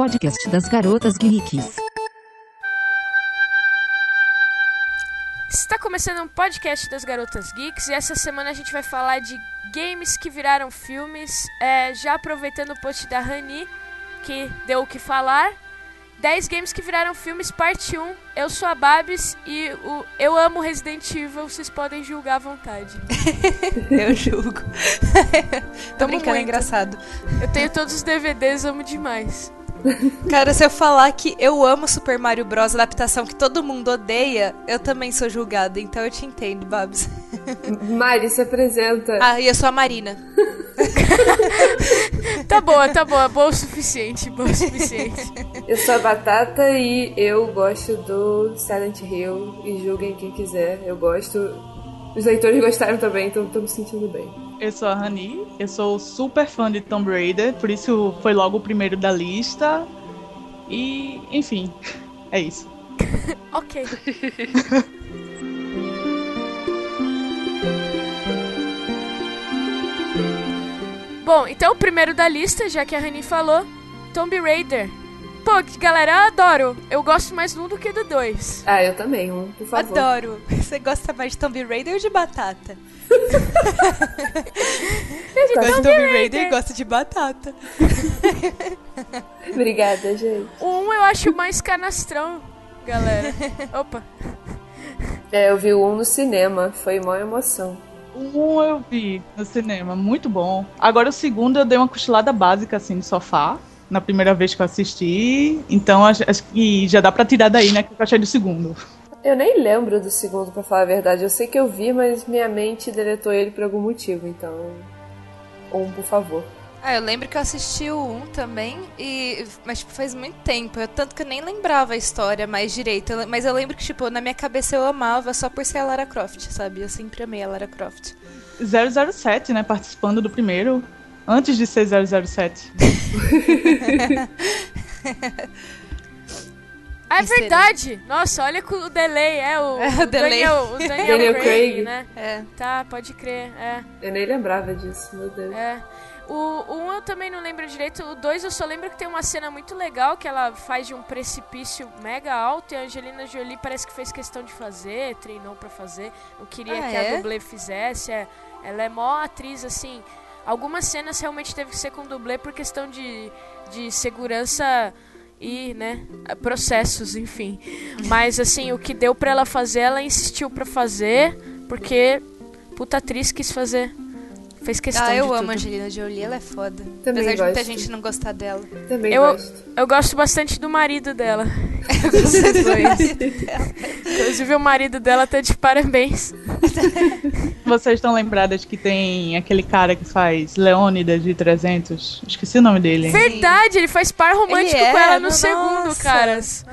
podcast das garotas geeks. Está começando um podcast das Garotas Geeks e essa semana a gente vai falar de games que viraram filmes. É, já aproveitando o post da Rani, que deu o que falar. 10 games que viraram filmes, parte 1. Eu sou a Babs e o Eu Amo Resident Evil, vocês podem julgar à vontade. Eu julgo. Tô brincando, é engraçado. Eu tenho todos os DVDs, amo demais. Cara, se eu falar que eu amo Super Mario Bros. adaptação que todo mundo odeia, eu também sou julgada, então eu te entendo, Babs. Mari, se apresenta. Ah, e eu sou a Marina. Tá boa, tá boa, boa o suficiente, boa o suficiente. Eu sou a Batata e eu gosto do Silent Hill. E julguem quem quiser, eu gosto. Os leitores gostaram também, então tô me sentindo bem. Eu sou a Rani, eu sou super fã de Tomb Raider, por isso foi logo o primeiro da lista. E, enfim, é isso. ok. Bom, então o primeiro da lista, já que a Rani falou, Tomb Raider. Pô, que galera, eu adoro. Eu gosto mais do um do que do dois. Ah, eu também, um, por favor. Adoro. Você gosta mais de Tomb Raider ou de batata? Eu Gosto de. Tomb Raider e gosto de batata. Obrigada, gente. O um eu acho mais canastrão, galera. Opa. É, eu vi o um no cinema, foi uma emoção. Um eu vi no cinema, muito bom. Agora o segundo eu dei uma cochilada básica assim no sofá, na primeira vez que eu assisti. Então acho, acho que já dá pra tirar daí, né, que eu achei do segundo. Eu nem lembro do segundo, pra falar a verdade. Eu sei que eu vi, mas minha mente deletou ele por algum motivo, então. Um, por favor. Ah, eu lembro que eu assisti o 1 também, e... mas tipo, faz muito tempo. Eu, tanto que eu nem lembrava a história mais direito. Eu- Mas eu lembro que, tipo, na minha cabeça eu amava só por ser a Lara Croft, sabe? Eu sempre amei a Lara Croft. 007, né, participando do primeiro, antes de ser 007. Ah, é verdade. Nossa, olha o delay. É o, É, o o delay. Daniel, o Daniel, Daniel Craig, Craig. né? É. Tá, pode crer. É. Eu nem lembrava disso, meu Deus. É. O 1 um eu também não lembro direito. O 2 eu só lembro que tem uma cena muito legal que ela faz de um precipício mega alto e a Angelina Jolie parece que fez questão de fazer, treinou pra fazer. Não queria Ah, que é? a dublê fizesse. É. Ela é mó atriz, assim. Algumas cenas realmente teve que ser com dublê por questão de, de segurança e, né, processos, enfim. Mas, assim, o que deu pra ela fazer, ela insistiu pra fazer porque puta atriz quis fazer. Fez questão Ah, eu de amo tudo. a Angelina Jolie, ela é foda. Também Apesar de muita gosto. gente não gostar dela. Também Eu- gosto. Eu gosto bastante do marido dela. Vocês dois. Inclusive, o marido dela tá de parabéns. Vocês estão lembradas que tem aquele cara que faz Leônidas de 300? Esqueci o nome dele. Verdade, ele faz par romântico Ele com é, ela no nossa. segundo, caras.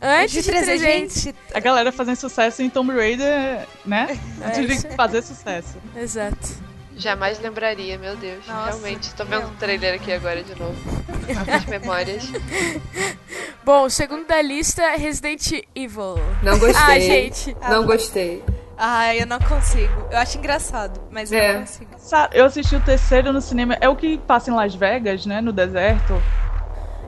Antes de, 300. gente. A galera fazendo sucesso em Tomb Raider, né? Antes É de fazer sucesso. Exato. Jamais lembraria, meu Deus. Nossa, Realmente, tô vendo um trailer aqui agora de novo. As memórias. Bom, o segundo da lista é Resident Evil. Não gostei. Ah, gente. Não gostei. Ah, eu não consigo. Eu acho engraçado, mas eu É. não consigo. Eu assisti o terceiro no cinema. É o que passa em Las Vegas, né? No deserto.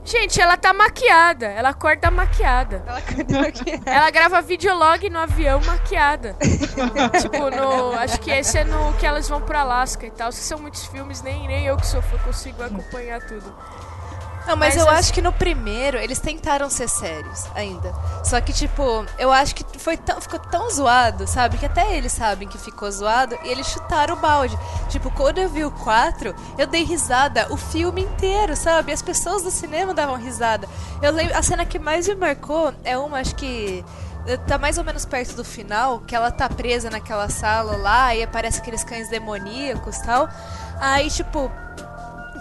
Gente, ela tá maquiada. Ela acorda maquiada. Ela acordou aqui. Ela grava videolog no avião maquiada. tipo, no. Acho que esse é no que elas vão pro Alasca e tal. Que são muitos filmes, nem, nem eu que sou fã consigo acompanhar tudo. Não, mas, Mas eu acho que no primeiro eles tentaram ser sérios ainda. Só que, tipo, eu acho que foi tão, ficou tão zoado, sabe? Que até eles sabem que ficou zoado e eles chutaram o balde. Tipo, quando eu vi o 4, eu dei risada o filme inteiro, sabe? As pessoas do cinema davam risada. Eu lembro, a cena que mais me marcou é uma, acho que. eh, Tá mais ou menos perto do final, que ela tá presa naquela sala lá e aparece aqueles cães demoníacos e tal. Aí, tipo,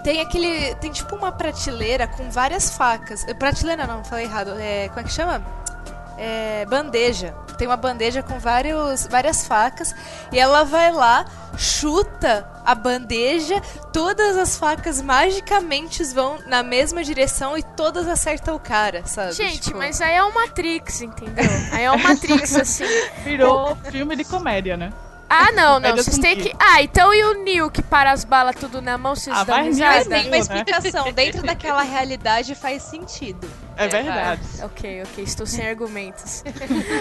tem aquele. Tem tipo uma prateleira com várias facas. Eh, Prateleira não, falei errado. É, como é que chama? É, bandeja. Tem uma bandeja com vários, várias facas. E ela vai lá, chuta a bandeja, todas as facas magicamente vão na mesma direção e todas acertam o cara, sabe? Gente, Tipo, mas aí é o Matrix, entendeu? Aí é o Matrix, assim. Virou filme de comédia, né? Ah, não, não. Vocês têm que. Ah, então e o Neil que para as balas tudo na mão, vocês Ah, dão vai risada? Mas tem uma explicação. Dentro daquela realidade faz sentido. É verdade. Ok, ok, estou sem argumentos.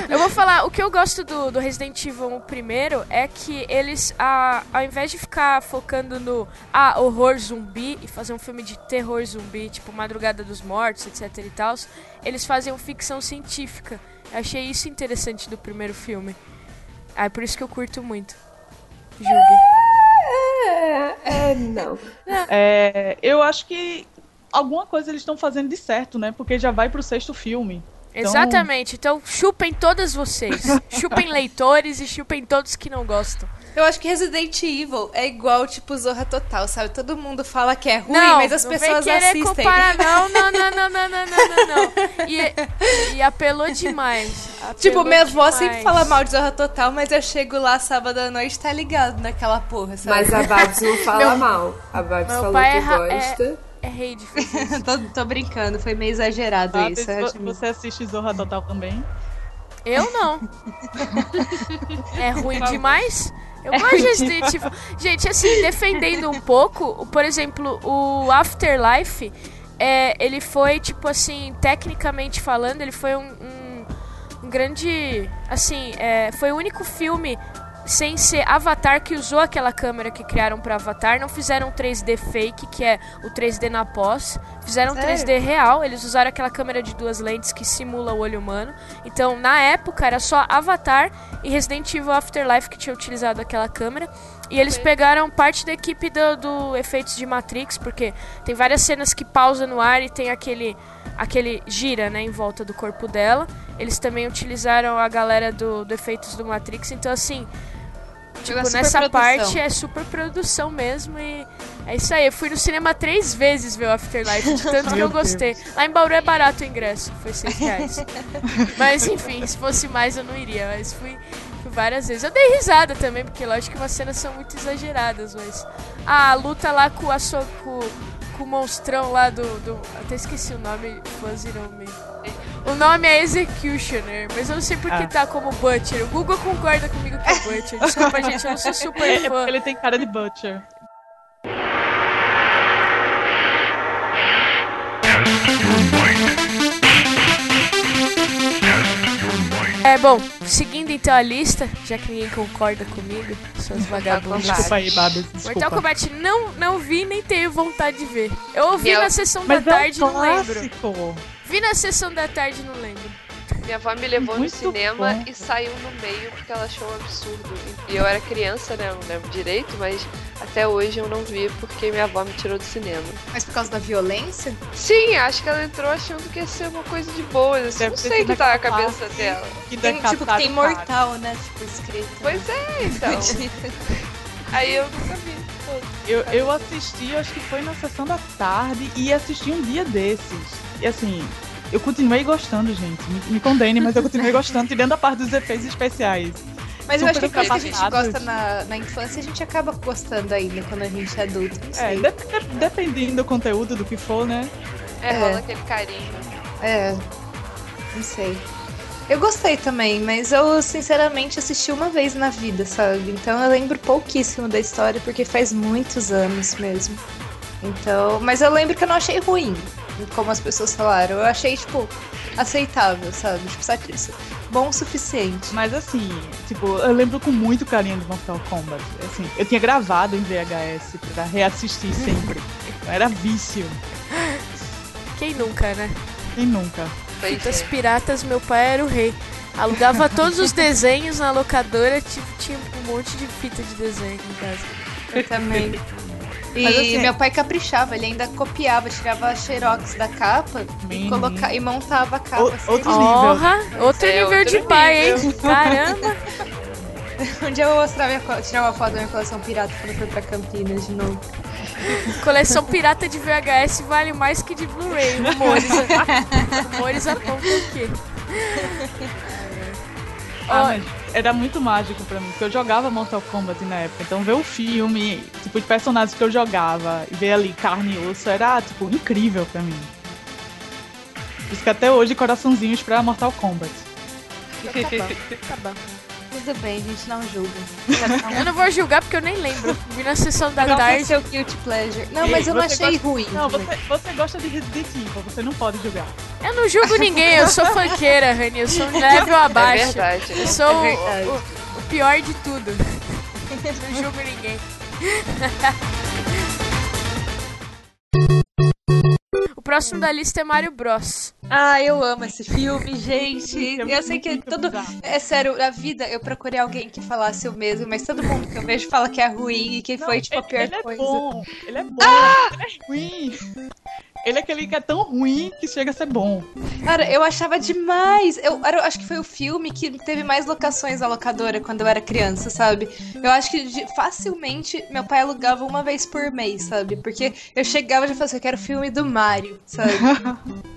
eu vou falar, o que eu gosto do, do Resident Evil 1 primeiro é que eles, a, ao invés de ficar focando no ah, horror zumbi e fazer um filme de terror zumbi, tipo Madrugada dos Mortos, etc e tal, eles fazem ficção científica. Eu achei isso interessante do primeiro filme. Ah, é por isso que eu curto muito. Julgue. É, é, não. É, eu acho que alguma coisa eles estão fazendo de certo, né? Porque já vai pro sexto filme. Então- Exatamente, então chupem todas vocês. chupem leitores e chupem todos que não gostam. Eu acho que Resident Evil é igual, tipo, Zorra Total, sabe? Todo mundo fala que é ruim, não, mas as não pessoas vem assistem. comparar, não, não, não, não, não, não, não, não, não. E, e apelou demais. Apelou Tipo, minha avó sempre fala mal de Zorra Total, mas eu chego lá sábado à noite tá ligado naquela porra, sabe? Mas a Babs não fala Meu- mal. A Babs falou pai que é ra- gosta. É rei de fazer isso. tô, tô brincando, foi meio exagerado Sabe? isso. Você assiste Zorra Total também? Eu não. É ruim demais? Eu gosto de Resident Evil. Gente, assim, defendendo um pouco, por exemplo, o Afterlife, é, ele foi, tipo assim, tecnicamente falando, ele foi um, um, um grande. Assim, é, foi o único filme sem ser Avatar que usou aquela câmera que criaram pra Avatar. Não fizeram 3D fake, que é o 3D na pós. Fizeram Sério? 3D real. Eles usaram aquela câmera de duas lentes que simula o olho humano. Então, na época, era só Avatar e Resident Evil Afterlife que tinha utilizado aquela câmera. E eles pegaram parte da equipe do, do efeitos de Matrix, porque tem várias cenas que pausa no ar e tem aquele aquele gira, né, em volta do corpo dela. Eles também utilizaram a galera do, do efeitos do Matrix, então assim, tipo, nessa parte é super produção mesmo e é isso aí. Eu fui no cinema três vezes ver o Afterlife, de tanto que eu gostei. Lá em Bauru é barato o ingresso, foi seis reais. mas enfim, se fosse mais eu não iria, mas fui várias vezes. Eu dei risada também, porque lógico que umas cenas são muito exageradas, mas a luta lá com a sua com, com o monstrão lá do, do até esqueci o nome, fãs irão me o nome é Executioner, mas eu não sei por que Ah. tá como Butcher. O Google concorda comigo que é Butcher. Desculpa, gente, eu não sou super É, é fã. porque ele tem cara de Butcher. É bom, seguindo então a lista, já que ninguém concorda comigo, suas vagabundas. Desculpa aí, Babs. Mortal. Kombat não, não vi nem tenho vontade de ver. Eu ouvi na sessão Mas da é tarde e um não lembro. Vi na sessão da tarde e não lembro. Minha avó me levou Muito no cinema bom. e saiu no meio porque ela achou um absurdo. E eu era criança, né? Eu não lembro direito, mas até hoje eu não vi porque minha avó me tirou do cinema. Mas por causa da violência? Sim, acho que ela entrou achando que ia ser uma coisa de boa. Assim, Deve não sei o que tá na cabeça dela. Que Tem, tipo, que tem o cara. mortal, né? Tipo, escrito. Pois é, então. Aí eu nunca vi. todo. Eu, eu assisti, acho que foi na sessão da tarde, e assisti um dia desses. E assim, eu continuei gostando, gente. Me, me condene, mas eu continuei gostando, tirando a parte dos efeitos especiais. Mas eu acho que coisa que a gente gosta na, na infância, a gente acaba gostando ainda quando a gente é adulto. Não É, de- de- dependendo do conteúdo, do que for, né? É, É. rola aquele carinho. É. Não sei. Eu gostei também, mas eu sinceramente assisti uma vez na vida, sabe? Então eu lembro pouquíssimo da história, porque faz muitos anos mesmo. Então, mas eu lembro que eu não achei ruim, como as pessoas falaram. Eu achei, tipo, aceitável, sabe? Tipo, satisfa- bom o suficiente. Mas assim, tipo, eu lembro com muito carinho do Mortal Kombat. Assim, eu tinha gravado em VHS pra reassistir sempre. Era vício. Quem nunca, né? Quem nunca? Fitas é. piratas, meu pai era o rei. Alugava todos os desenhos na locadora, tipo, tinha um monte de fita de desenho em casa. Eu também. E Mas, assim, meu pai caprichava, ele ainda copiava, tirava a xerox da capa e, coloca... e montava a capa. O- assim. outro nível. Porra, outro É, nível outro de pai, nível. hein? Caramba. Um dia eu vou mostrar minha, tirar uma foto da minha coleção pirata quando eu for pra Campinas de novo. Coleção pirata de VHS vale mais que de Blu-ray. Rumores, rumores apontam aqui. Ah, Ó, mas era muito mágico pra mim, porque eu jogava Mortal Kombat na época. Então ver o filme, tipo, de personagens que eu jogava e ver ali carne e osso era, tipo, incrível pra mim. Por isso que até hoje coraçãozinhos pra Mortal Kombat. Tá bom. Tá tudo bem, a gente não julga. Eu não vou julgar porque eu nem lembro. Vi na sessão da Não tarde. seu guilty pleasure. Não, mas eu não achei gosta- ruim. Não, você, você gosta de Resident Evil, você não pode julgar. Eu não julgo ninguém, eu sou funkeira, Rani. Eu sou um level É abaixo. verdade. Eu sou É o- verdade. o, o pior de tudo. Não julgo ninguém. O próximo da lista é Mario Bros. Ah, eu amo esse filme, gente. É Eu sei que todo. É sério, na vida eu procurei alguém que falasse o mesmo, mas todo mundo que eu vejo fala que é ruim e que Não, foi, tipo, a ele, pior ele é coisa. bom, ele é bom, Ah! ele é ruim. Ele é aquele que é tão ruim que chega a ser bom. Cara, eu achava demais. Eu, eu acho que foi o filme que teve mais locações na locadora quando eu era criança, sabe? Eu acho que de- facilmente meu pai alugava uma vez por mês, sabe? Porque eu chegava e já falava assim, eu quero filme do Mario, sabe?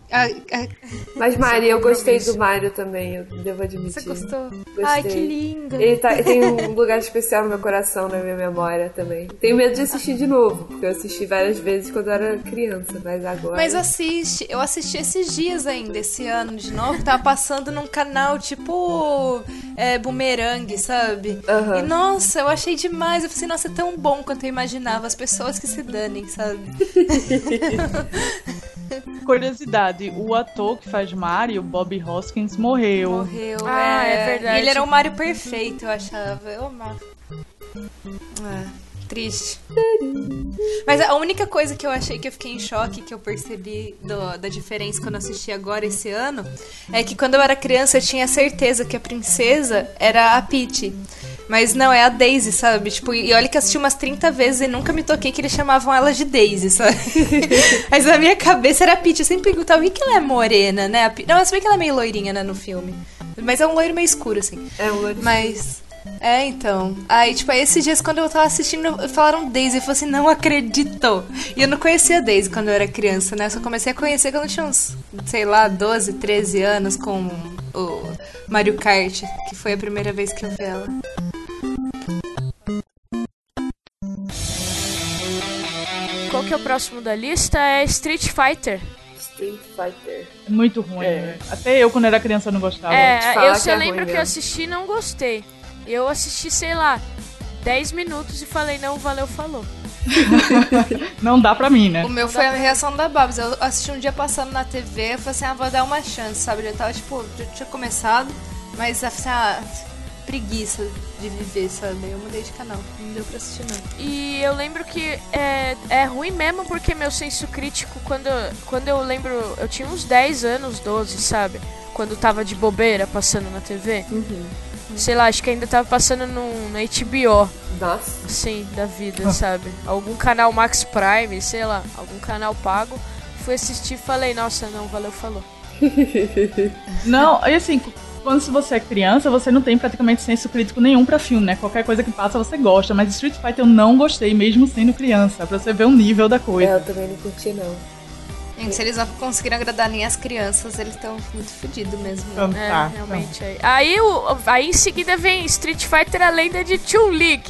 Mas, Mari, eu gostei do Mario também, eu devo admitir. você gostou? Gostei. Ai, que lindo. Ele tá- tem um lugar especial no meu coração, na minha memória também. Tenho medo de assistir de novo, porque eu assisti várias vezes quando eu era criança, mas agora. Mas assiste, eu assisti esses dias ainda, esse ano de novo, tava passando num canal tipo é, Boomerang, sabe? Aham. E nossa, eu achei demais. Eu falei assim, nossa, é tão bom quanto eu imaginava. As pessoas que se danem, sabe? Curiosidade, o ator que faz Mario, Bob Hoskins, morreu. Morreu. Ah, é verdade. E ele era um Mario perfeito, eu achava. Eu amava. É, triste. Mas a única coisa que eu achei que eu fiquei em choque, que eu percebi do- da diferença quando eu assisti agora esse ano, é que quando eu era criança eu tinha certeza que a princesa era a Peach. Mas não, é a Daisy, sabe? Tipo, e olha que eu assisti umas 30 vezes e nunca me toquei que eles chamavam ela de Daisy, sabe? Mas na minha cabeça era a Peach. Eu sempre perguntava, por que ela é morena, né? Não, se bem que ela é meio loirinha, né, no filme. Mas é um loiro meio escuro, assim. É um loiro- Mas. É, então. Aí, tipo, aí esses dias quando eu tava assistindo, falaram Daisy. Eu falei assim, não acredito. E eu não conhecia a Daisy quando eu era criança, né? Eu só comecei a conhecer quando eu tinha uns, sei lá, 12, 13 anos com o Mario Kart, que foi a primeira vez que eu vi ela. Qual que é o próximo da lista? É Street Fighter. Street Fighter. É muito ruim. É. né? Até eu, quando era criança, não gostava. É, eu que só é lembro ruim que eu assisti e não gostei. Eu assisti, sei lá, 10 minutos e falei, não, valeu, falou. Não dá pra mim, né? O meu foi a reação da Babs. Eu assisti um dia passando na TV, eu falei assim, ah, vou dar uma chance, sabe? Eu já tava, tipo, já tinha começado, mas assim, ah, preguiça de viver, sabe? Eu mudei de canal, não deu pra assistir não. E eu lembro que é, é ruim mesmo porque meu senso crítico, quando, quando eu lembro, eu tinha uns 10 anos, 12, sabe? Quando tava de bobeira passando na TV. Sei lá, acho que ainda tava passando no, no HBO, Nossa. assim, da vida, sabe? Algum canal Max Prime, sei lá, algum canal pago. Fui assistir e falei, nossa, não, valeu, falou. Não, e assim, quando se você é criança, você não tem praticamente senso crítico nenhum pra filme, né? Qualquer coisa que passa você gosta, mas Street Fighter eu não gostei, mesmo sendo criança, pra você ver o nível da É, coisa. eu também não curti, não. Gente, se eles não conseguiram agradar nem as crianças, eles estão muito fodidos mesmo. né? Então, É, tá, realmente. Aí, aí, o- aí em seguida vem Street Fighter a lenda de Chun-Li,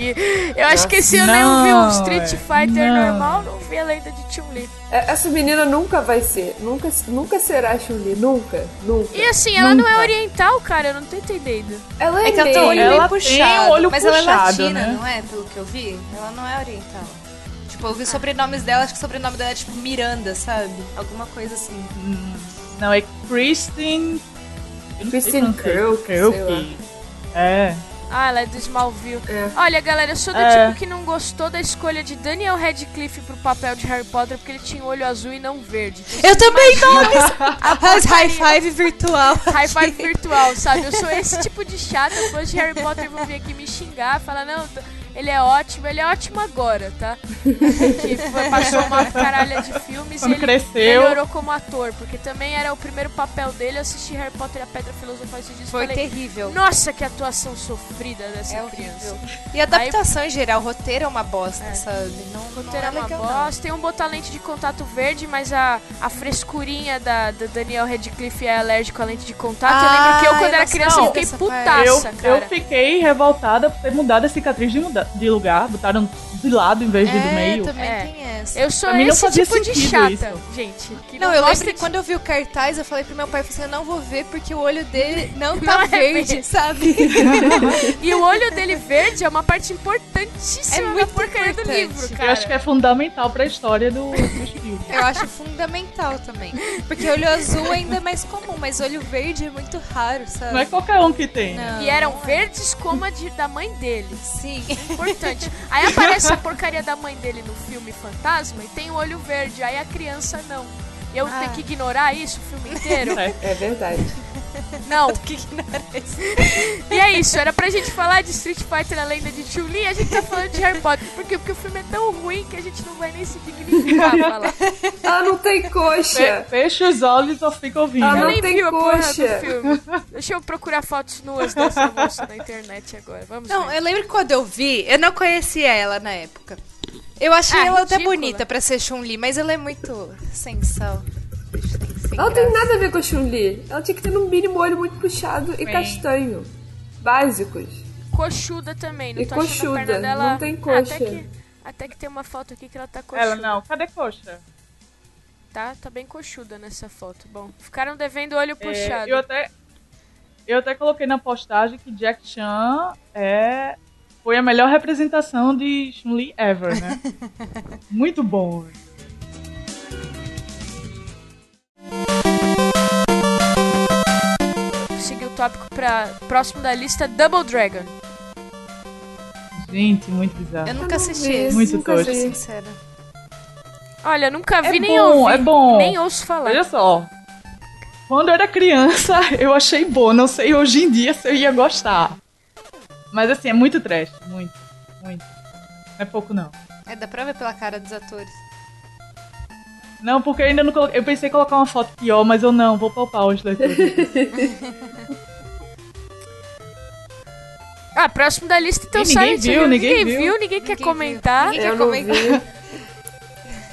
eu acho que ano eu vi um Não, Street é. Fighter Não. normal, não vi a lenda de Chun-Li. É, Essa menina nunca vai ser. Nunca, nunca será Chun-Li. Nunca. Nunca. E assim, ela não é Nunca. oriental, cara, eu não tô entendendo. Ela é, É que ela tem o olho Ela tem puxado, o olho mas ela é puxado, latina, né? não é? Pelo que eu vi, ela não é oriental. Tipo, eu vi os sobrenomes dela, acho que o sobrenome dela é tipo Miranda, sabe? Alguma coisa assim. Não, é Kristen. Kristen. Kruk. É. Ah, ela é do Smallville. É. Olha, galera, eu sou do É. tipo que não gostou da escolha de Daniel Radcliffe pro papel de Harry Potter porque ele tinha olho azul e não verde. Então, Eu também não! a Faz high five virtual. High five virtual, sabe? Eu sou esse tipo de chata. Fãs de Harry Potter vão vir aqui me xingar, falar, não, ele é ótimo, ele é ótimo agora, tá? Que foi- passou uma caralha de filmes Quando e ele cresceu. melhorou como ator, porque também era o primeiro papel dele. Eu assisti Harry Potter e a Pedra Filosofal esses dias e Foi falei, terrível. nossa, que atuação sofrida dessa É criança. horrível. E a adaptação em geral, o roteiro é uma bosta, É. sabe? Não, O não roteiro é é uma legal, não. bosta. Tem um botar lente de contato verde, mas a, a frescurinha da, da Daniel Radcliffe é alérgico à lente de contato. eu lembro que eu, Ah, quando era não criança, eu fiquei dessa Eu, putaça, cara. eu fiquei revoltada por ter mudado a cicatriz de, muda- de lugar. Botaram de lado em vez de do É, meio. também É. tem essa. Eu sou Pra mim não esse tipo de chata, isso. gente. Que Não, eu lembro que de- quando eu vi o cartaz, eu falei pro meu pai, eu falei assim, eu não vou ver porque o olho dele não Não tá é verde, verde. sabe? E o olho dele verde é uma parte importantíssima É da muito porcaria do importante. livro, Eu cara. acho que é fundamental pra história do, dos filmes. Eu acho fundamental também. Porque olho azul ainda é mais comum, mas olho verde é muito raro, sabe? Não é qualquer um que tem. né? Não. E eram verdes como a de- da mãe dele. Sim. Importante. Aí aparece a porcaria da mãe dele no filme Fantasma e tem o olho verde, aí a criança não. Eu Ah. tenho que ignorar isso o filme inteiro? É. É verdade. Não. Que ignorância. E é isso, era pra gente falar de Street Fighter, a lenda de Chun-Li, e a gente tá falando de Harry Potter. Por quê? Porque o filme é tão ruim que a gente não vai nem se dignificar a falar. Ela não tem Fe- coxa. Fecha os olhos ou fica ouvindo. Ah, não nem tem coxa. filme. Deixa eu procurar fotos nuas dessa moça na internet agora. Vamos Não, ver. eu lembro que quando eu vi, eu não conhecia ela na época. Eu achei Ah, ela até ridícula. bonita pra ser Chun-Li, mas ela é muito sem sal. Sem Ela não tem nada a ver com a Chun-Li. Ela tinha que ter no mínimo olho muito puxado e castanho. Básicos. Coxuda também, não E tô achando a perna coxuda, dela... não tem Ah, coxa. até, que, até que tem uma foto aqui que ela tá coxuda. Ela não. Cadê coxa? Tá, tá bem coxuda nessa foto. Bom, ficaram devendo olho É, puxado. eu até eu até coloquei na postagem que Jack Chan é foi a melhor representação de Chun-Li ever, né? Muito bom. Tópico pra próximo da lista, Double Dragon. Gente, muito bizarro. Eu nunca assisti esse, Muito nunca tosco. sincera. Olha, nunca vi É nem bom, ouvi. é bom. Nem ouço falar. Olha só. Quando eu era criança, eu achei bom. Não sei hoje em dia se eu ia gostar. Mas assim, é muito trash. Muito, muito. Não é pouco, não. É, dá pra ver pela cara dos atores. Não, porque eu ainda não coloquei. Eu pensei em colocar uma foto pior, mas eu não, vou poupar os leitores. Ah, próximo da lista, então E ninguém viu, Hill. ninguém viu. ninguém quer Ninguém comentar. viu. Ninguém quer não comentar.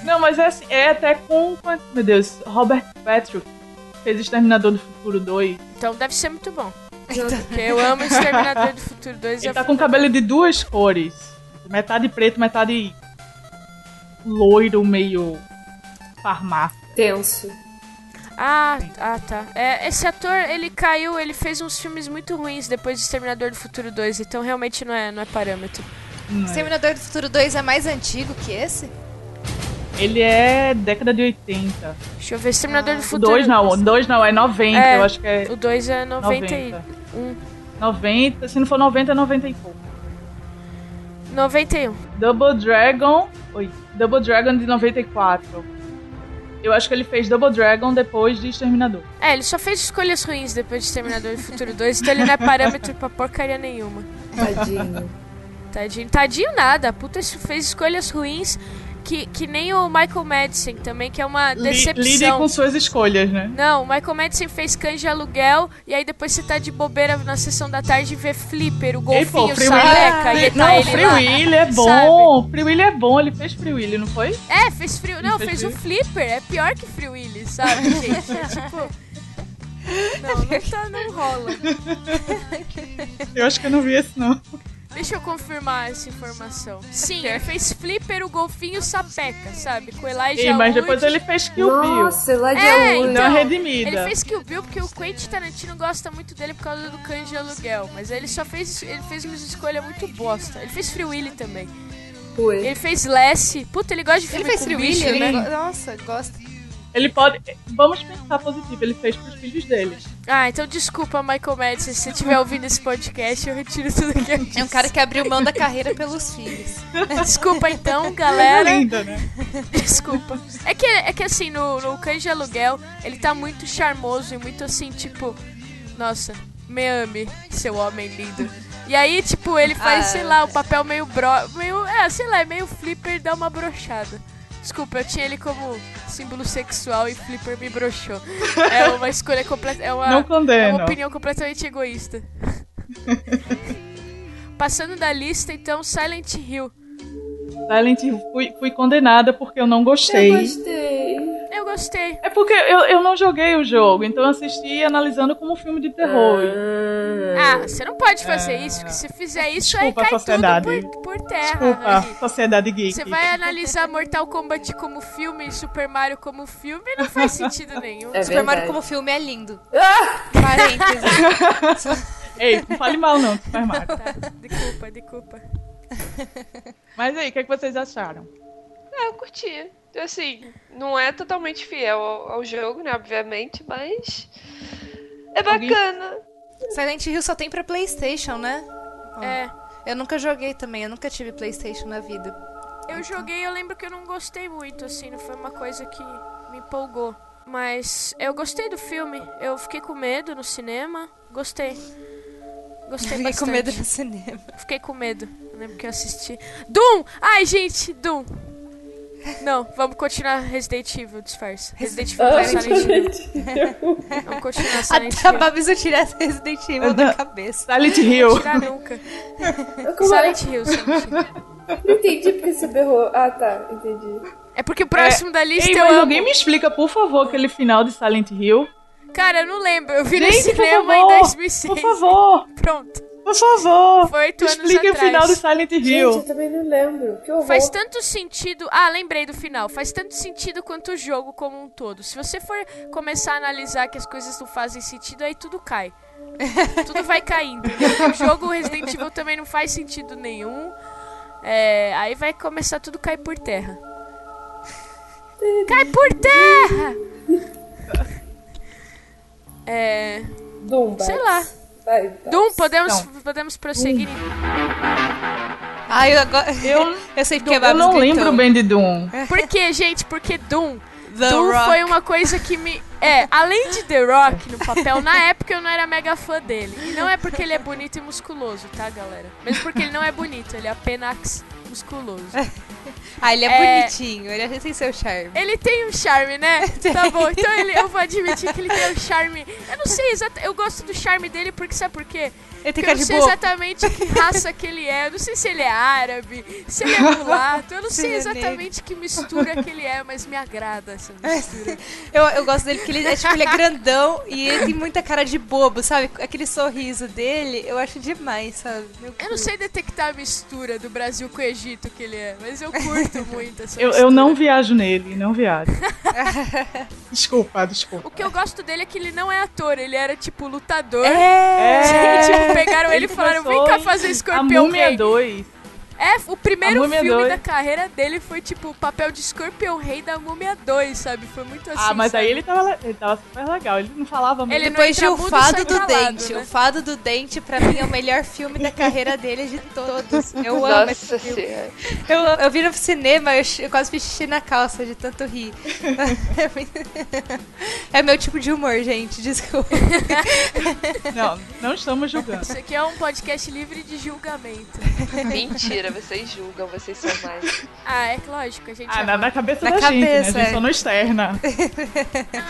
não, mas é assim, é até com. Meu Deus, Robert Patrick fez Exterminador do Futuro 2. Então deve ser muito bom. Porque eu amo Exterminador do Futuro 2. Ele eu tá com cabelo de duas cores. Metade preto, metade loiro, meio farmácia. Tenso. Ah, ah, tá. É, esse ator, ele caiu, ele fez uns filmes muito ruins depois de Exterminador do Futuro 2, então realmente não é, não é parâmetro. Não é. Exterminador do Futuro 2 é mais antigo que esse? Ele é década de 80. Deixa eu ver, Exterminador do O Futuro... 2 não, o 2 não, é 90, É, eu acho que é O 2 é 91. 90. 90, se não for 90, é 90 e pouco. 91. Double Dragon. Oi. Double Dragon de 94. Eu acho que ele fez Double Dragon depois de Exterminador. É, ele só fez escolhas ruins depois de Exterminador do Futuro 2, então ele não é parâmetro pra porcaria nenhuma. Tadinho. Tadinho. Tadinho nada, a puta fez escolhas ruins que, que nem o Michael Madison também, que é uma decepção. Lidem com suas escolhas, né? Não, o Michael Madison fez canja aluguel e aí depois você tá de bobeira na sessão da tarde e vê Flipper, o Ei, pô, golfinho Free sapeca Willy. e tá Não, Free. Willy é bom. Free Willy é bom, ele fez Free Willy, não foi? É, fez frio. Não, fez fez o Flipper. É pior que Free Willy, sabe, gente? É tipo. Não, não, tá, não rola. Eu acho que eu não vi esse, não. Deixa eu confirmar essa informação. Sim, ele fez Flipper, o golfinho sapeca, sabe? Com Elijah Ei, mas depois ele fez Kill Bill. Nossa, de É, Wood. Deu uma então, redimida. Ele fez Kill Bill porque o Quentin Tarantino gosta muito dele por causa do cães de aluguel. Mas ele só fez. Ele fez uma escolha muito bosta. Ele fez Free Willy também. Foi. Ele fez Lassie. Puta, ele gosta de Ele filme fez com Free bicho, Willy? né? Ele go- Nossa, gosta. Ele pode. Vamos pensar positivo, ele fez pros filhos dele. Ah, então desculpa, Michael Madison. Se você estiver ouvindo esse podcast, eu retiro tudo que eu disse. É um cara que abriu mão da carreira pelos filhos. Desculpa então, galera. linda, né? Desculpa. É que, é que assim, no, no Cães de Aluguel, ele tá muito charmoso e muito assim, tipo... Nossa, me ame, seu homem lindo. E aí, tipo, ele faz, Ah. sei lá, um papel meio bro... Meio, é, sei lá, é meio flipper e dá uma brochada. Desculpa, eu tinha ele como símbolo sexual e flipper me broxou. É uma escolha completa... É uma... Não É uma opinião completamente egoísta. Passando da lista, então, Silent Hill. Silent Hill, fui, fui condenada porque eu não gostei. Eu gostei. Gostei. É porque eu, eu não joguei o jogo, então eu assisti analisando como um filme de terror. Ah, você não pode fazer isso, porque se fizer isso, aí Desculpa, cai sociedade. tudo por, por terra. Desculpa, Rani. Sociedade Geek. Você vai analisar Mortal Kombat como filme e Super Mario como filme, não faz sentido nenhum. É Super Mario verdade. como filme é lindo. Parênteses. Ei, não fale mal não, Super Mario. Tá, desculpa, desculpa. Mas aí, o que, é que vocês acharam? É, eu curti. Assim, não é totalmente fiel ao, ao jogo, né? Obviamente, mas. É Alguém- bacana. Silent Hill só tem pra PlayStation, né? É, Eu nunca joguei também, eu nunca tive PlayStation na vida. eu joguei, eu lembro que eu não gostei muito, assim, não foi uma coisa que me empolgou. Mas eu gostei do filme, eu fiquei com medo no cinema, gostei. Gostei Fiquei bastante. com medo no cinema. Fiquei com medo. Eu lembro que eu assisti. Doom! Ai, gente, Doom! Não, vamos continuar Resident Evil, disfarce. Resident Evil Ah, não é Silent Hill. Vamos continuar Silent Até a Hill. Babs tirasse Resident Evil da cabeça. Silent Hill. Tirar nunca. Como é? Silent Hill, Silent Hill. Não entendi porque você berrou. Ah, tá, entendi. É porque o próximo da lista Ei, eu mas amo. alguém me explica, por favor, aquele final de Silent Hill. Cara, eu não lembro. Eu vi Gente, por cinema favor, em 2006. Por favor, Pronto. Por favor. Foi oito anos Explique o atrás. final de Silent Hill. Gente, eu também não lembro. Que horror. Faz tanto sentido. Ah, lembrei do final. Faz tanto sentido quanto o jogo como um todo. Se você for começar a analisar que as coisas não fazem sentido, aí tudo cai. tudo vai caindo. O jogo Resident Evil também não faz sentido nenhum. É, aí vai começar tudo a cair por terra. Cai por terra! É. Sei lá. Doom, podemos, Então. podemos prosseguir. Ai, eu agora. Eu, Eu sei porque a eu não lembro bem de Doom. Por quê, gente? Porque Doom. The Doom Rock. foi uma coisa que me. É, além de The Rock no papel, na época eu não era mega fã dele. E não é porque ele é bonito e musculoso, tá, galera? Mesmo porque ele não é bonito, ele é apenas musculoso. Ah, ele é, É. bonitinho, ele tem seu charme. Ele tem um charme, né? Tá bom, então ele, eu vou admitir que ele tem um charme. Eu não sei exatamente. Eu gosto do charme dele porque sabe por quê? Ele tem Porque eu cara não de sei exatamente que raça que ele é. Eu não sei se ele é árabe, se ele é mulato. Eu não Se sei é exatamente que mistura que ele é, mas me agrada essa mistura. Eu, eu gosto dele porque ele é, tipo, ele é grandão e ele tem muita cara de bobo, sabe? Aquele sorriso dele, eu acho demais, sabe? Meu Eu não sei detectar a mistura do Brasil com o Egito que ele é, mas eu curto muito essa Eu, mistura. eu não viajo nele, não viajo. desculpa, desculpa. O que eu gosto dele é que ele não é ator, ele era tipo lutador. É! tipo, pegaram ele e falaram, vem cá fazer Escorpião Rei. 2. É, o primeiro filme 2. da carreira dele foi tipo o papel de Escorpião Rei da Múmia 2, sabe? Foi muito assim. Ah, mas aí sabe? ele tava, le- ele tava super legal. Ele não falava muito. Ele Depois de O Fado do calado, Dente. né? O Fado do Dente, pra mim, é o melhor filme da carreira dele de todos. Eu amo esse Nossa filme. senhora. Eu, eu vi no cinema, eu, eu quase fiz xixi na calça de tanto rir. É meu tipo de humor, gente, desculpa. Não, não estamos julgando. Isso aqui é um podcast livre de julgamento. Mentira, vocês julgam, vocês são mais. Ah, é lógico, a gente Ah, ama. na, na cabeça Na da gente, né? A cabeça, gente é. só não externa.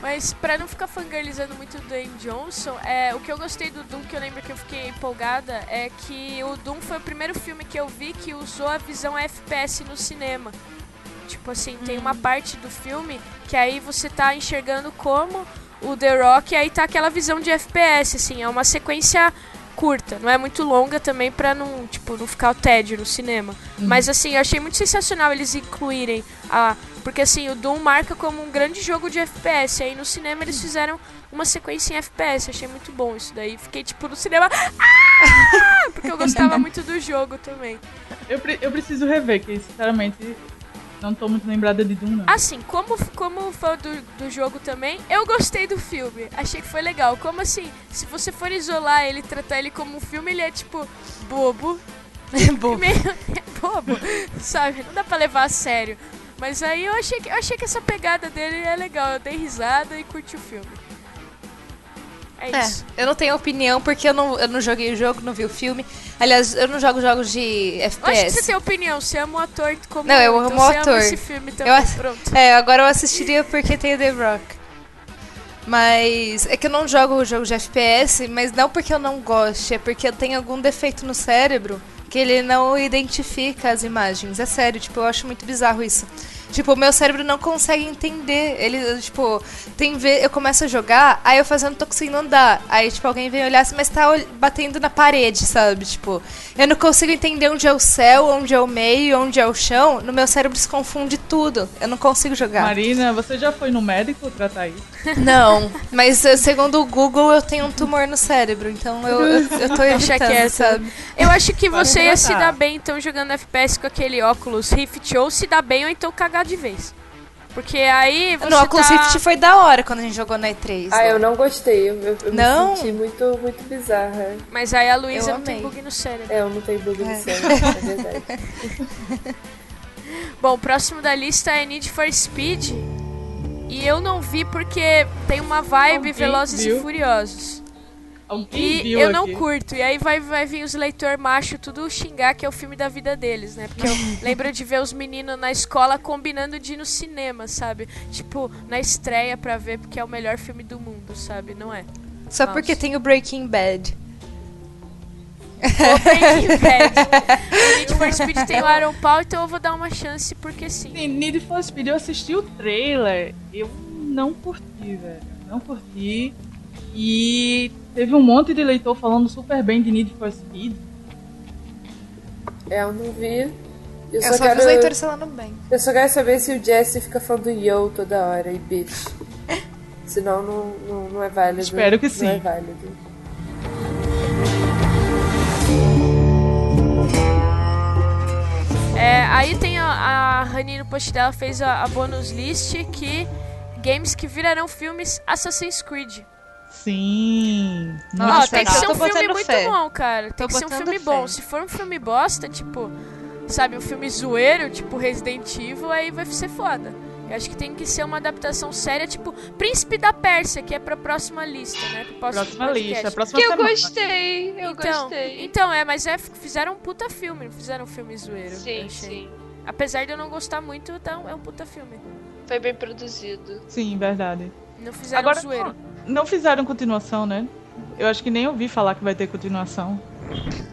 Mas pra não ficar fangirlizando muito do Dwayne Johnson, é, o que eu gostei do Doom, que eu lembro que eu fiquei empolgada, é que o Doom foi o primeiro filme que eu vi que usou a visão FPS no cinema. Tipo assim, tem uma parte do filme que aí você tá enxergando como o The Rock, e aí tá aquela visão de FPS, assim, é uma sequência curta, não é muito longa também pra não, tipo, não ficar o tédio no cinema. Mas assim, eu achei muito sensacional eles incluírem a. Porque assim, o Doom marca como um grande jogo de FPS. Aí no cinema eles fizeram uma sequência em FPS. Achei muito bom isso daí. Fiquei tipo no cinema. "Ah!" Porque eu gostava muito do jogo também. Eu, pre- eu preciso rever, que sinceramente não tô muito lembrada de Doom, não. Assim, como, como fã do, do jogo também, eu gostei do filme. Achei que foi legal. Como assim, se você for isolar ele, tratar ele como um filme, ele é tipo bobo. Meio é bobo, sabe? Não dá pra levar a sério. Mas aí eu achei que, eu achei que essa pegada dele é legal. Eu dei risada e curti o filme. É É, isso. eu não tenho opinião porque eu não, eu não joguei o jogo, não vi o filme. Aliás, eu não jogo jogos de Eu acho que FPS. você tem opinião. Você ama o ator como Não, eu então amo o você ator. Ama esse filme também. Eu. É, agora eu assistiria porque tem o The Rock. Mas é que eu não jogo o jogo de FPS, mas não porque eu não goste, é porque eu tenho algum defeito no cérebro que ele não identifica as imagens. É sério, tipo, eu acho muito bizarro isso. Tipo, o meu cérebro não consegue entender. Ele, tipo, tem ver, eu começo a jogar, aí eu fazendo, tô conseguindo andar. Aí, tipo, alguém vem olhar assim, mas tá batendo na parede, sabe? Tipo, eu não consigo entender onde é o céu, onde é o meio, onde é o chão. No meu cérebro se confunde tudo. Eu não consigo jogar. Marina, você já foi no médico tratar isso? Não, mas eh, segundo o Google eu tenho um tumor no cérebro, então eu, eu, eu tô evitando, quieto. sabe? Eu acho que você ia se dar bem, então, jogando FPS com aquele óculos Rift, ou se dar bem, ou então cagar de vez. Porque aí você No Oculus tá... Foi da hora quando a gente jogou na E3. Ah, lá. eu não gostei. Eu, eu- Não? me senti muito, muito bizarra. Mas aí a Luísa não tem bug no cérebro. É, eu não tenho bug no É. cérebro, é verdade. Bom, o próximo da lista é Need for Speed. E eu não vi porque tem uma vibe Alguém Velozes e viu? Furiosos. Alguém E viu eu não aqui? curto. E aí vai, vai vir os leitor macho tudo xingar que é o filme da vida deles, né? Porque eu lembro de ver os meninos na escola combinando de ir no cinema, sabe? Tipo, na estreia pra ver porque é o melhor filme do mundo, sabe? Não é? Só Nossa. porque tem o Breaking Bad. Ou Breaking Bad. O Need for Speed tem o Aaron Paul, então eu vou dar uma chance porque sim. Sim, Need for Speed, eu assisti o trailer, eu não curti, velho. Não curti. E teve um monte de leitor falando super bem de Need for Speed. É, eu não vi. Eu, Eu só só vi quero, os leitores falando bem. eu só quero saber se o Jesse fica falando yo toda hora e bitch. Senão não, não, não é válido. Espero que Não sim. é válido. É, aí tem a, a Rani no post dela fez a, a bonus list que games que virarão filmes Assassin's Creed. Sim. Nossa, tem que eu ser um filme muito fé. bom, cara. Tem Tô que ser um filme fé. bom. Se for um filme bosta, tipo, sabe, um filme zoeiro, tipo Resident Evil, aí vai ser foda. Eu acho que tem que ser uma adaptação séria, tipo Príncipe da Pérsia, que é pra próxima lista, né? Pro próximo Próxima podcast. lista, próxima Que eu semana. gostei, eu então, gostei. então, é, mas é, fizeram um puta filme, não fizeram um filme zoeiro. eu Sim, achei. sim. Apesar de eu não gostar muito, então é um puta filme. Foi bem produzido. Sim, verdade. Não fizeram Agora, zoeiro. não fizeram continuação, né? Eu acho que nem ouvi falar que vai ter continuação.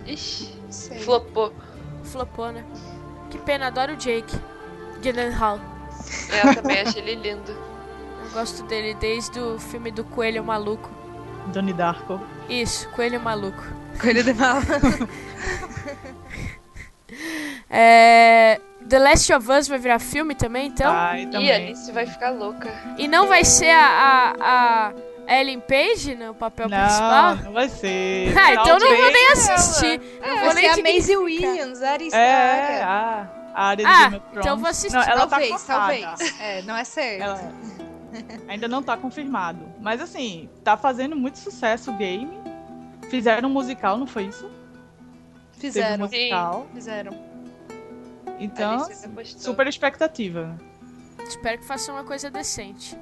Ixi, Sei. flopou. Flopou, né? Que pena, adoro o Jake. Gyllenhaal. É, Eu também achei ele lindo. Eu gosto dele desde o filme do Coelho Maluco. Donnie Darko. Isso, Coelho Maluco. Coelho de mal. É... The Last of Us vai virar filme também, então? Ai, E a também. Alice vai ficar louca. E não vai ser a, a, a Ellen Page no papel principal? Não, não vai ser. Ah, então não vou nem ela. assistir. não vou Vai nem ser a Maisie. Williams, a Arista É, a, a área de Ah, Game of Thrones. então eu vou assistir. Não, ela talvez, tá talvez. É, não é certo. Ela ainda não tá confirmado. Mas assim, tá fazendo muito sucesso o game. Fizeram um musical, não foi isso? Teve um Fizeram. musical. Fizeram. Então, super expectativa. Espero que faça uma coisa decente.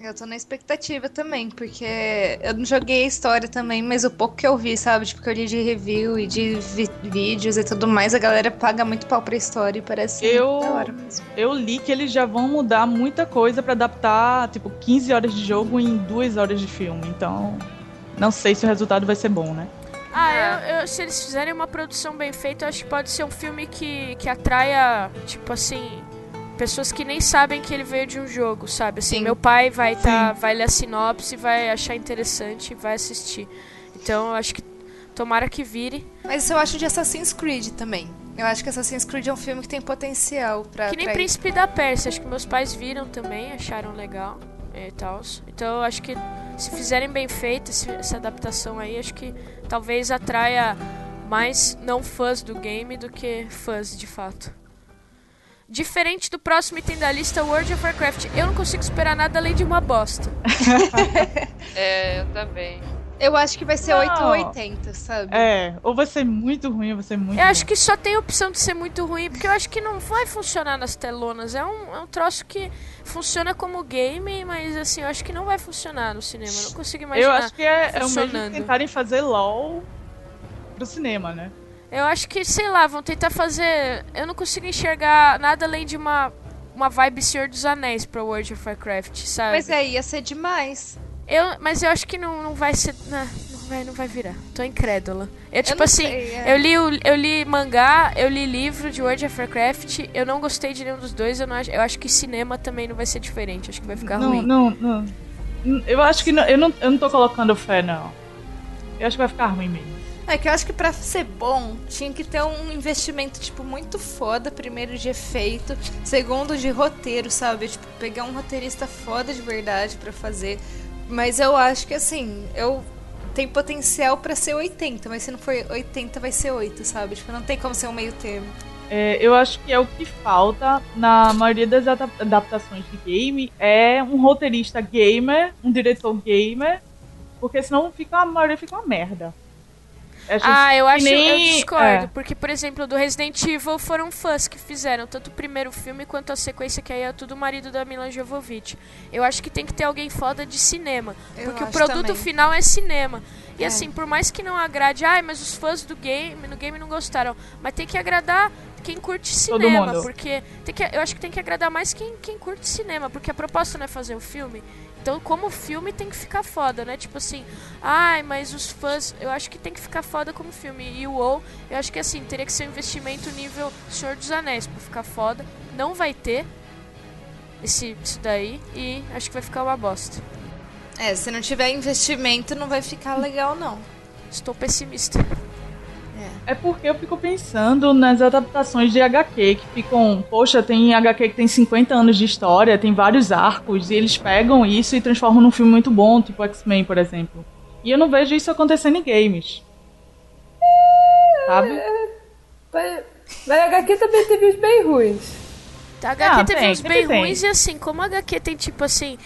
Eu tô na expectativa também, porque eu não joguei a história também, mas o pouco que eu vi, sabe? Tipo, que eu li de review e de vi- vídeos e tudo mais, a galera paga muito pau pra história e parece Eu- da hora mesmo. Eu li que eles já vão mudar muita coisa pra adaptar, tipo, 15 horas de jogo em 2 horas de filme. Então, não sei se o resultado vai ser bom, né? Ah, eu, eu- se eles fizerem uma produção bem feita, eu acho que pode ser um filme que, que atraia, tipo assim, pessoas que nem sabem que ele veio de um jogo, sabe? Assim, Sim. meu pai vai tá, Sim. vai ler a sinopse, vai achar interessante e vai assistir. Então eu acho que tomara que vire. Mas isso eu acho de Assassin's Creed também. Eu acho que Assassin's Creed é um filme que tem potencial pra Que nem atrair. Príncipe da Pérsia, acho que meus pais viram também, acharam legal e tal. Então eu acho que se fizerem bem feito esse- essa adaptação aí, acho que talvez atraia mais não fãs do game do que fãs de fato. Diferente do próximo item da lista, World of Warcraft, eu não consigo esperar nada além de uma bosta. É, eu também. Eu acho que vai ser Não. 8 ou 80, sabe? É, ou vai ser muito ruim, ou vai ser muito Eu acho bom. que só tem opção de ser muito ruim, porque eu acho que não vai funcionar nas telonas. É um, é um troço que funciona como game, mas assim, eu acho que não vai funcionar no cinema. Eu não consigo Eu imaginar. acho que é, é o mesmo tentarem fazer LOL pro cinema, né? Eu acho que, sei lá, vão tentar fazer. Eu não consigo enxergar nada além de uma, uma vibe Senhor dos Anéis pra World of Warcraft, sabe? Mas é, ia ser demais. Eu, mas eu acho que não, não vai ser. né, Não, vai, não vai virar. Tô incrédula. Eu, tipo não assim, sei, é. eu, li eu li mangá, eu li livro de World of Warcraft, eu não gostei de nenhum dos dois, eu, não acho, eu acho que cinema também não vai ser diferente, acho que vai ficar Não, ruim. não, não. Eu acho que não, eu, não, eu não tô colocando fé, não. Eu acho que vai ficar ruim mesmo. É que eu acho que pra ser bom, tinha que ter um investimento, tipo, muito foda. Primeiro de efeito, segundo de roteiro, sabe? Tipo, pegar um roteirista foda de verdade pra fazer. Mas eu acho que, assim, eu... Tem potencial pra ser 80, mas se não for 80, vai ser 8, sabe? Tipo, não tem como ser um meio termo. É, eu acho que é o que falta na maioria das adap- adaptações de game é um roteirista gamer, um diretor gamer, porque senão fica, a maioria fica uma merda. Acho Ah, eu acho, nem- eu discordo, é. porque, por exemplo, do Resident Evil foram fãs que fizeram tanto o primeiro filme quanto a sequência que aí é tudo o marido da Mila Jovovich. Eu acho que tem que ter alguém foda de cinema, Eu porque o produto também. final é cinema. E É. assim, por mais que não agrade, ai, mas os fãs do game, no game não gostaram, mas tem que agradar quem curte cinema, porque tem que, eu acho que tem que agradar mais quem, quem curte cinema, porque a proposta não é fazer o filme. Então, como filme tem que ficar foda, né? Tipo assim, ai, mas os fãs, eu acho que tem que ficar foda como filme. E o WoW, eu acho que assim, teria que ser um investimento nível Senhor dos Anéis pra ficar foda. Não vai ter esse, isso daí e acho que vai ficar uma bosta. É, se não tiver investimento, não vai ficar legal, não. Estou pessimista. É porque eu fico pensando nas adaptações de HQ, que ficam. Poxa, tem HQ que tem 50 anos de história, tem vários arcos, e eles pegam isso e transformam num filme muito bom, tipo X-Men, por exemplo. E eu não vejo isso acontecendo em games. Sabe? Mas, mas a HQ também teve os bem ruins. A HQ Ah, teve tem, uns bem tem. ruins e assim, como a HQ tem tipo assim.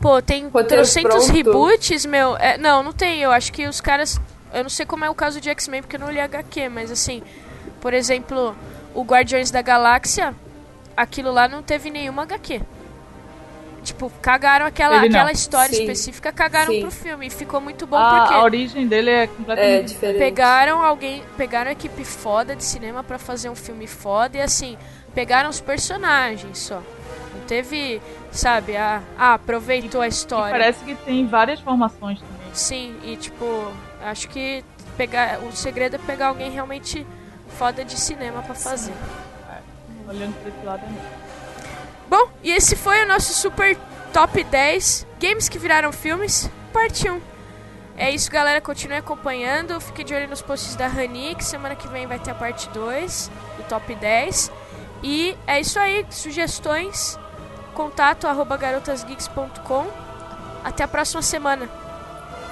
Pô, tem Roteiro trocentos pronto. reboots, meu. é, não, não tem. Eu acho que os caras. Eu não sei como é o caso de X-Men porque eu não li HQ, mas assim. Por exemplo, o Guardiões da Galáxia, aquilo lá não teve nenhuma HQ. Tipo, cagaram aquela, aquela história Sim. específica, cagaram Sim. pro filme. E ficou muito bom A, porque. a origem dele é É completamente. diferente. Pegaram alguém, pegaram a equipe foda de cinema pra fazer um filme foda e assim, pegaram os personagens só. Não teve, sabe, a, ah, aproveitou a E história. parece que tem várias formações também. Sim, e tipo, acho que pegar o segredo é pegar alguém realmente foda de cinema pra fazer. Olhando pra esse lado é mesmo. Bom, e esse foi o nosso super top 10 games que viraram filmes, parte 1. É isso, galera. Continue acompanhando. Fique de olho nos posts da Rani, que semana que vem vai ter a parte 2 do top 10. E é isso aí. Sugestões, contato arroba garotasgeeks.com. Até a próxima semana.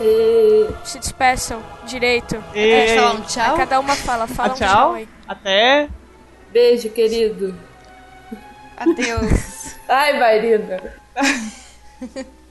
E... Se despeçam direito. E- Quer falar um tchau? cada uma fala. Fala um tchau. tchau aí. Até. Beijo, querido. Adeus. Ai, Marina.